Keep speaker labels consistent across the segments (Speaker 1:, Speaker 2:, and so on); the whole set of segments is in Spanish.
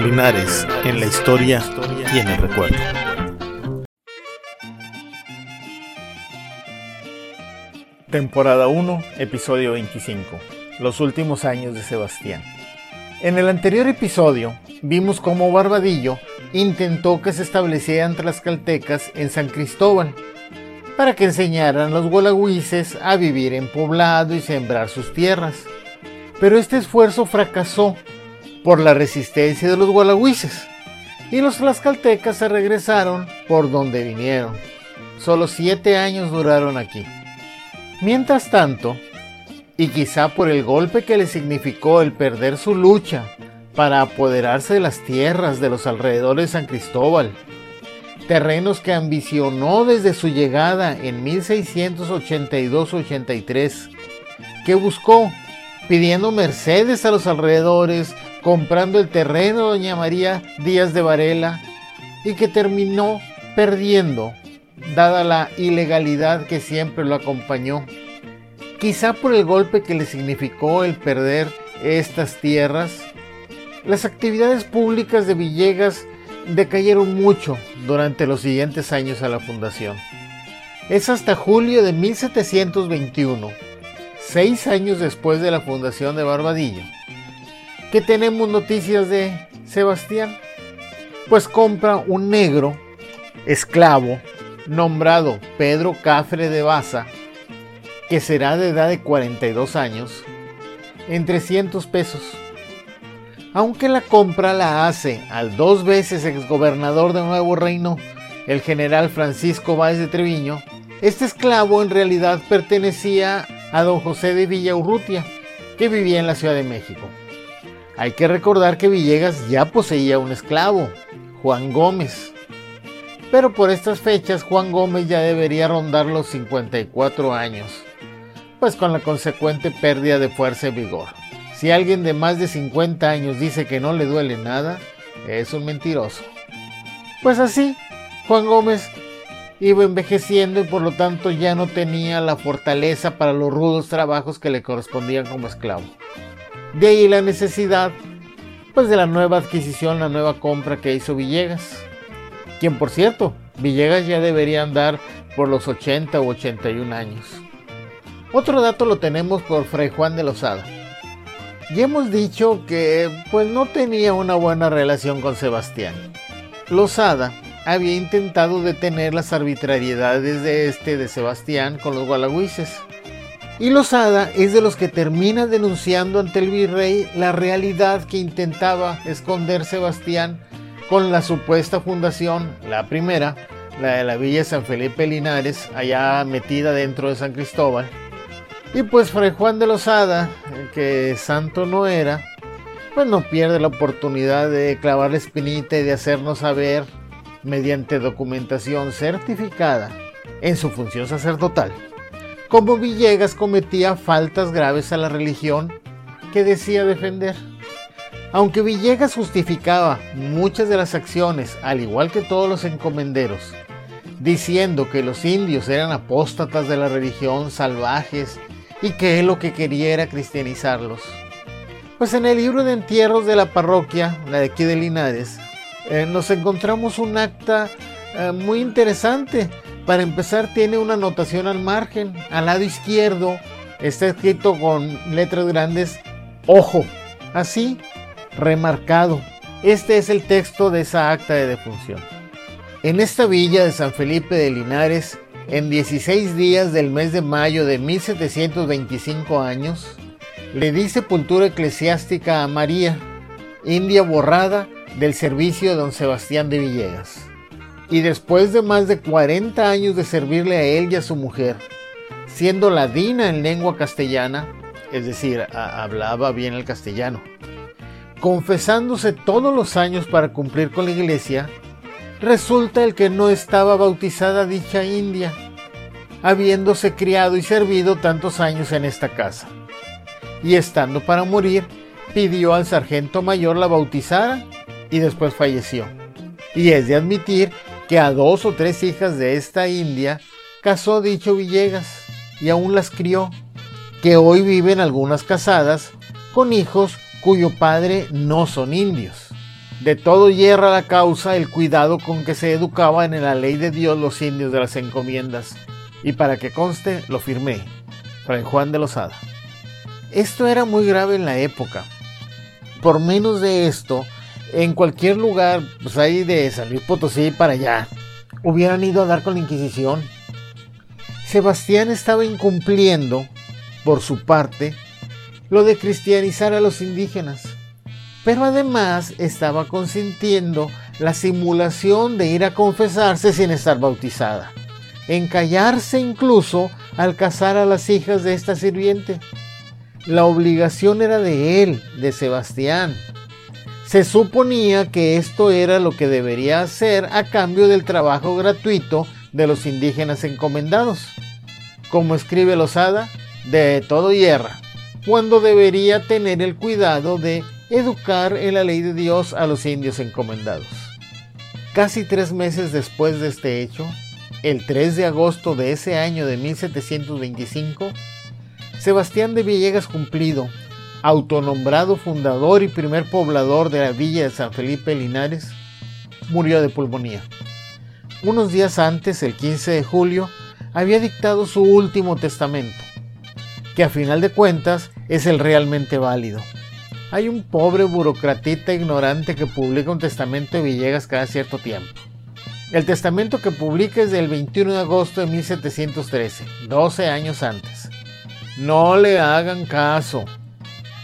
Speaker 1: Linares en la historia y en el recuerdo. Temporada 1, episodio 25. Los últimos años de Sebastián. En el anterior episodio vimos cómo Barbadillo intentó que se establecieran tlaxcaltecas en San Cristóbal para que enseñaran a los gualagüises a vivir en poblado y sembrar sus tierras. Pero este esfuerzo fracasó por la resistencia de los gualagüises y los tlaxcaltecas se regresaron por donde vinieron. Solo siete años duraron aquí. Mientras tanto, y quizá por el golpe que le significó el perder su lucha para apoderarse de las tierras de los alrededores de San Cristóbal, terrenos que ambicionó desde su llegada en 1682-83, que buscó pidiendo mercedes a los alrededores, comprando el terreno Doña María Díaz de Varela y que terminó perdiendo, dada la ilegalidad que siempre lo acompañó. Quizá por el golpe que le significó el perder estas tierras, las actividades públicas de Villegas decayeron mucho durante los siguientes años a la fundación. Es hasta julio de 1721, seis años después de la fundación de Barbadillo, que tenemos noticias de Sebastián. Pues compra un negro esclavo nombrado Pedro Cafre de Baza, que será de edad de 42 años, en 300 pesos. Aunque la compra la hace al dos veces exgobernador de Nuevo Reino, el general Francisco Báez de Treviño, este esclavo en realidad pertenecía a don José de Villaurrutia, que vivía en la Ciudad de México. Hay que recordar que Villegas ya poseía un esclavo, Juan Gómez. Pero por estas fechas Juan Gómez ya debería rondar los 54 años, pues con la consecuente pérdida de fuerza y vigor. Si alguien de más de 50 años dice que no le duele nada, es un mentiroso. Pues así, Juan Gómez iba envejeciendo y por lo tanto ya no tenía la fortaleza para los rudos trabajos que le correspondían como esclavo. De ahí la necesidad pues de la nueva adquisición, la nueva compra que hizo Villegas. Quien por cierto, Villegas ya debería andar por los 80 u 81 años. Otro dato lo tenemos por Fray Juan de Lozada. Ya hemos dicho que pues no tenía una buena relación con Sebastián. Lozada había intentado detener las arbitrariedades de este de Sebastián con los gualagüises y Lozada es de los que termina denunciando ante el virrey la realidad que intentaba esconder Sebastián con la supuesta fundación, la primera, la de la Villa San Felipe Linares, allá metida dentro de San Cristóbal. Y pues Fray Juan de Lozada, que santo no era, pues no pierde la oportunidad de clavar la espinita y de hacernos saber, mediante documentación certificada en su función sacerdotal, como Villegas cometía faltas graves a la religión que decía defender. Aunque Villegas justificaba muchas de las acciones, al igual que todos los encomenderos, diciendo que los indios eran apóstatas de la religión, salvajes, y que él lo que quería era cristianizarlos. Pues en el libro de entierros de la parroquia, la de aquí de Linares, eh, nos encontramos un acta eh, muy interesante para empezar tiene una anotación al margen. Al lado izquierdo está escrito con letras grandes ojo, así, remarcado. Este es el texto de esa acta de defunción. En esta villa de San Felipe de Linares, en 16 días del mes de mayo de 1725 años, le di sepultura eclesiástica a María, india borrada del servicio de don Sebastián de Villegas y después de más de 40 años de servirle a él y a su mujer, siendo ladina en lengua castellana, es decir, hablaba bien el castellano, confesándose todos los años para cumplir con la iglesia, resulta el que no estaba bautizada dicha india, habiéndose criado y servido tantos años en esta casa. Y estando para morir, pidió al sargento mayor la bautizara y después falleció. Y es de admitir que a dos o tres hijas de esta india casó dicho Villegas y aún las crió, que hoy viven algunas casadas con hijos cuyo padre no son indios. De todo hierra la causa el cuidado con que se educaban en la ley de Dios los indios de las encomiendas. Y para que conste, lo firmé. Fray Juan de Lozada. Esto era muy grave en la época. Por menos de esto, en cualquier lugar, pues ahí de San Luis Potosí para allá, hubieran ido a dar con la Inquisición. Sebastián estaba incumpliendo, por su parte, lo de cristianizar a los indígenas pero además estaba consintiendo la simulación de ir a confesarse sin estar bautizada, encallarse incluso al casar a las hijas de esta sirviente. La obligación era de él, de Sebastián. Se suponía que esto era lo que debería hacer a cambio del trabajo gratuito de los indígenas encomendados. Como escribe Lozada, de todo hierra, cuando debería tener el cuidado de educar en la ley de Dios a los indios encomendados. Casi tres meses después de este hecho, el 3 de agosto de ese año de 1725, Sebastián de Villegas Cumplido, autonombrado fundador y primer poblador de la villa de San Felipe Linares, murió de pulmonía. Unos días antes, el 15 de julio, había dictado su último testamento, que a final de cuentas es el realmente válido. Hay un pobre burocratita ignorante que publica un testamento de Villegas cada cierto tiempo. El testamento que publica es del 21 de agosto de 1713, 12 años antes. No le hagan caso.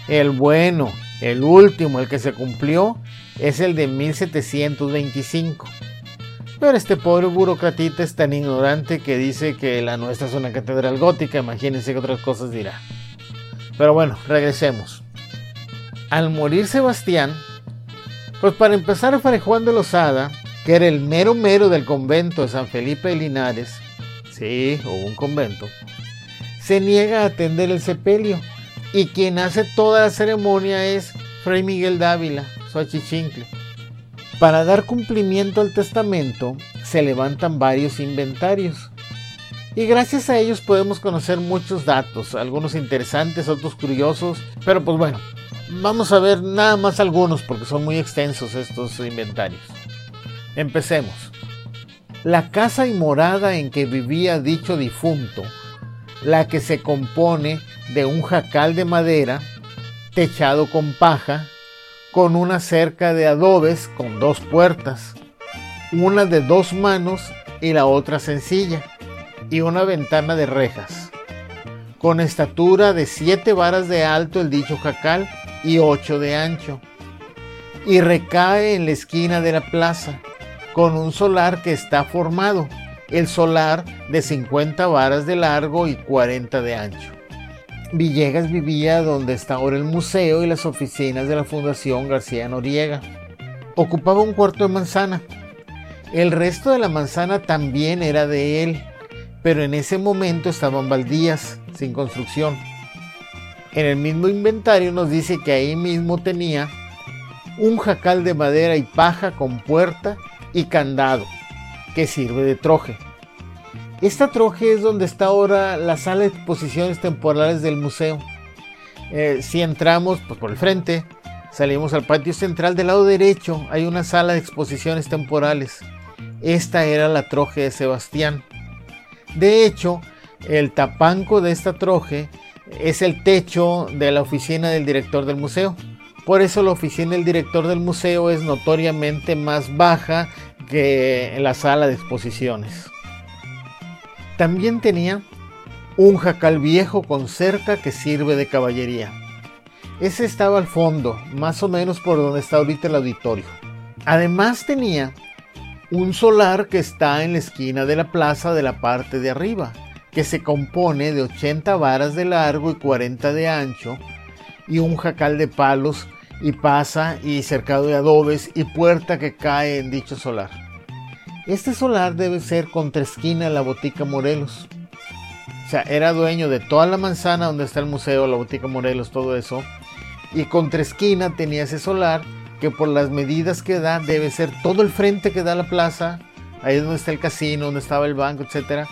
Speaker 1: El bueno, el último, el que se cumplió, es el de 1725. Pero este pobre burocratita es tan ignorante que dice que la nuestra es una catedral gótica, imagínense que otras cosas dirá. Pero bueno, regresemos al morir Sebastián, pues para empezar Fray Juan de Lozada, que era el mero mero del convento de San Felipe de Linares, sí, hubo un convento, se niega a atender el sepelio y quien hace toda la ceremonia es Fray Miguel Dávila, su achichincle. Para dar cumplimiento al testamento se levantan varios inventarios y gracias a ellos podemos conocer muchos datos, algunos interesantes, otros curiosos, pero pues bueno, Vamos a ver nada más algunos porque son muy extensos estos inventarios. Empecemos. La casa y morada en que vivía dicho difunto, la que se compone de un jacal de madera, techado con paja, con una cerca de adobes con dos puertas, una de dos manos y la otra sencilla, y una ventana de rejas. Con estatura de siete varas de alto el dicho jacal y 8 de ancho, y recae en la esquina de la plaza, con un solar que está formado, el solar de 50 varas de largo y 40 de ancho. Villegas vivía donde está ahora el museo y las oficinas de la Fundación García Noriega. Ocupaba un cuarto de manzana. El resto de la manzana también era de él, pero en ese momento estaban baldías, sin construcción. En el mismo inventario nos dice que ahí mismo tenía un jacal de madera y paja con puerta y candado que sirve de troje. Esta troje es donde está ahora la sala de exposiciones temporales del museo. Eh, si entramos pues, por el frente, salimos al patio central del lado derecho, hay una sala de exposiciones temporales. Esta era la troje de Sebastián. De hecho, el tapanco de esta troje es el techo de la oficina del director del museo. Por eso la oficina del director del museo es notoriamente más baja que la sala de exposiciones. También tenía un jacal viejo con cerca que sirve de caballería. Ese estaba al fondo, más o menos por donde está ahorita el auditorio. Además tenía un solar que está en la esquina de la plaza de la parte de arriba que se compone de 80 varas de largo y 40 de ancho, y un jacal de palos y pasa y cercado de adobes y puerta que cae en dicho solar. Este solar debe ser contra esquina la Botica Morelos. O sea, era dueño de toda la manzana donde está el museo, la Botica Morelos, todo eso. Y contra esquina tenía ese solar que por las medidas que da debe ser todo el frente que da la plaza, ahí donde está el casino, donde estaba el banco, etcétera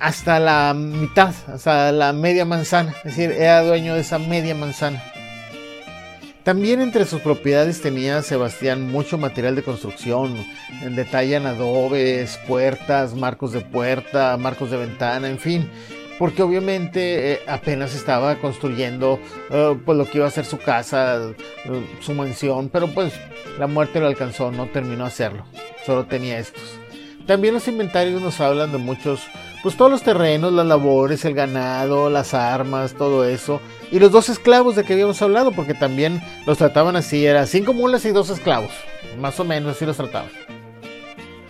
Speaker 1: hasta la mitad, hasta la media manzana, es decir, era dueño de esa media manzana. También entre sus propiedades tenía Sebastián mucho material de construcción, en detalle adobes, puertas, marcos de puerta, marcos de ventana, en fin, porque obviamente eh, apenas estaba construyendo eh, pues lo que iba a ser su casa, eh, su mansión, pero pues la muerte lo alcanzó, no terminó hacerlo, solo tenía estos. También los inventarios nos hablan de muchos, pues todos los terrenos, las labores, el ganado, las armas, todo eso, y los dos esclavos de que habíamos hablado, porque también los trataban así, era cinco mulas y dos esclavos, más o menos así los trataban.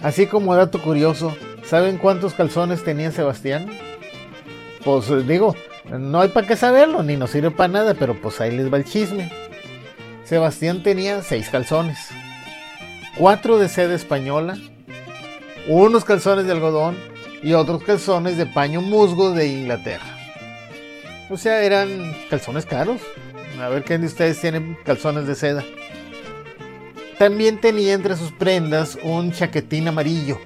Speaker 1: Así como dato curioso, ¿saben cuántos calzones tenía Sebastián? Pues digo, no hay para qué saberlo, ni nos sirve para nada, pero pues ahí les va el chisme. Sebastián tenía seis calzones, cuatro de seda española, unos calzones de algodón y otros calzones de paño musgo de Inglaterra. O sea, eran calzones caros. A ver quién de ustedes tienen calzones de seda. También tenía entre sus prendas un chaquetín amarillo.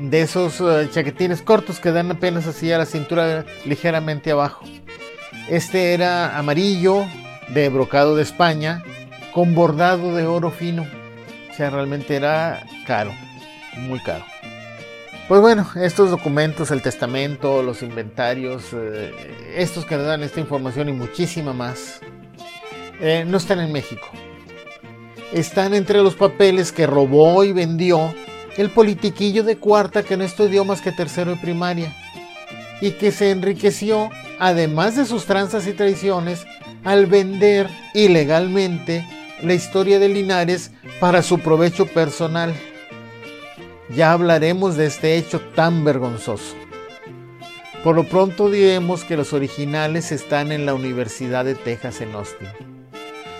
Speaker 1: De esos eh, chaquetines cortos que dan apenas así a la cintura ligeramente abajo. Este era amarillo, de brocado de España, con bordado de oro fino. O sea, realmente era caro, muy caro. Pues bueno, estos documentos, el testamento, los inventarios, eh, estos que nos dan esta información y muchísima más, eh, no están en México. Están entre los papeles que robó y vendió el politiquillo de cuarta que no estudió más que tercero de primaria y que se enriqueció, además de sus tranzas y traiciones, al vender ilegalmente la historia de Linares para su provecho personal. Ya hablaremos de este hecho tan vergonzoso. Por lo pronto diremos que los originales están en la Universidad de Texas en Austin.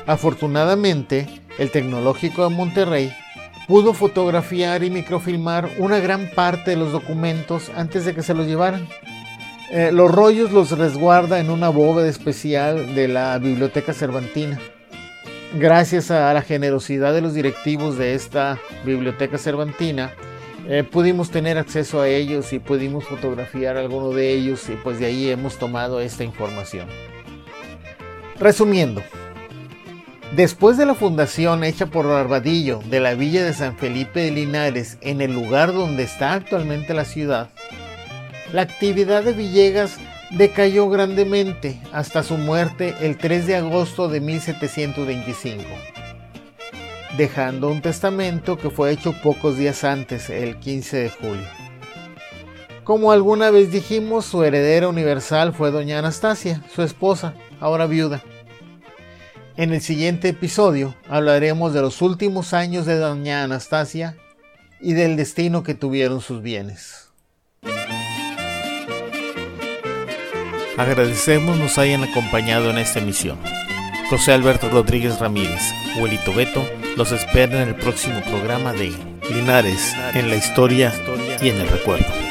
Speaker 1: Afortunadamente, el Tecnológico de Monterrey pudo fotografiar y microfilmar una gran parte de los documentos antes de que se los llevaran. Eh, los rollos los resguarda en una bóveda especial de la Biblioteca Cervantina. Gracias a la generosidad de los directivos de esta Biblioteca Cervantina, eh, pudimos tener acceso a ellos y pudimos fotografiar alguno de ellos y pues de ahí hemos tomado esta información. Resumiendo, después de la fundación hecha por Barbadillo de la villa de San Felipe de Linares en el lugar donde está actualmente la ciudad, la actividad de Villegas decayó grandemente hasta su muerte el 3 de agosto de 1725 dejando un testamento que fue hecho pocos días antes, el 15 de julio. Como alguna vez dijimos, su heredera universal fue doña Anastasia, su esposa, ahora viuda. En el siguiente episodio hablaremos de los últimos años de doña Anastasia y del destino que tuvieron sus bienes. Agradecemos nos hayan acompañado en esta emisión. José Alberto Rodríguez Ramírez, Huelito Beto, los espera en el próximo programa de Linares, en la historia y en el recuerdo.